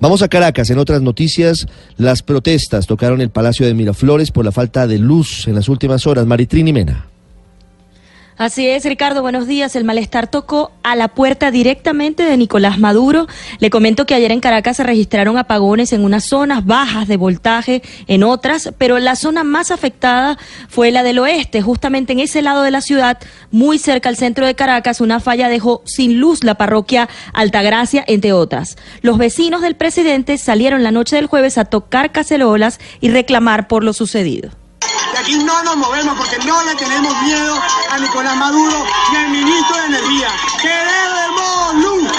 Vamos a Caracas. En otras noticias, las protestas tocaron el Palacio de Miraflores por la falta de luz en las últimas horas. Maritrini Mena. Así es, Ricardo, buenos días. El malestar tocó a la puerta directamente de Nicolás Maduro. Le comento que ayer en Caracas se registraron apagones en unas zonas bajas de voltaje, en otras, pero la zona más afectada fue la del oeste, justamente en ese lado de la ciudad, muy cerca al centro de Caracas, una falla dejó sin luz la parroquia Altagracia, entre otras. Los vecinos del presidente salieron la noche del jueves a tocar cacerolas y reclamar por lo sucedido. Aquí no nos movemos porque no le tenemos miedo a Nicolás Maduro ni al ministro de Energía. ¡Queremos luz!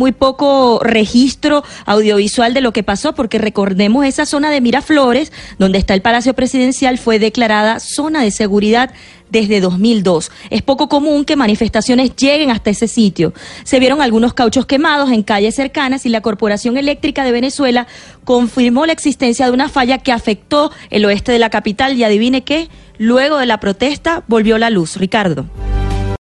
Muy poco registro audiovisual de lo que pasó, porque recordemos esa zona de Miraflores, donde está el Palacio Presidencial, fue declarada zona de seguridad desde 2002. Es poco común que manifestaciones lleguen hasta ese sitio. Se vieron algunos cauchos quemados en calles cercanas y la Corporación Eléctrica de Venezuela confirmó la existencia de una falla que afectó el oeste de la capital y adivine qué, luego de la protesta volvió la luz. Ricardo.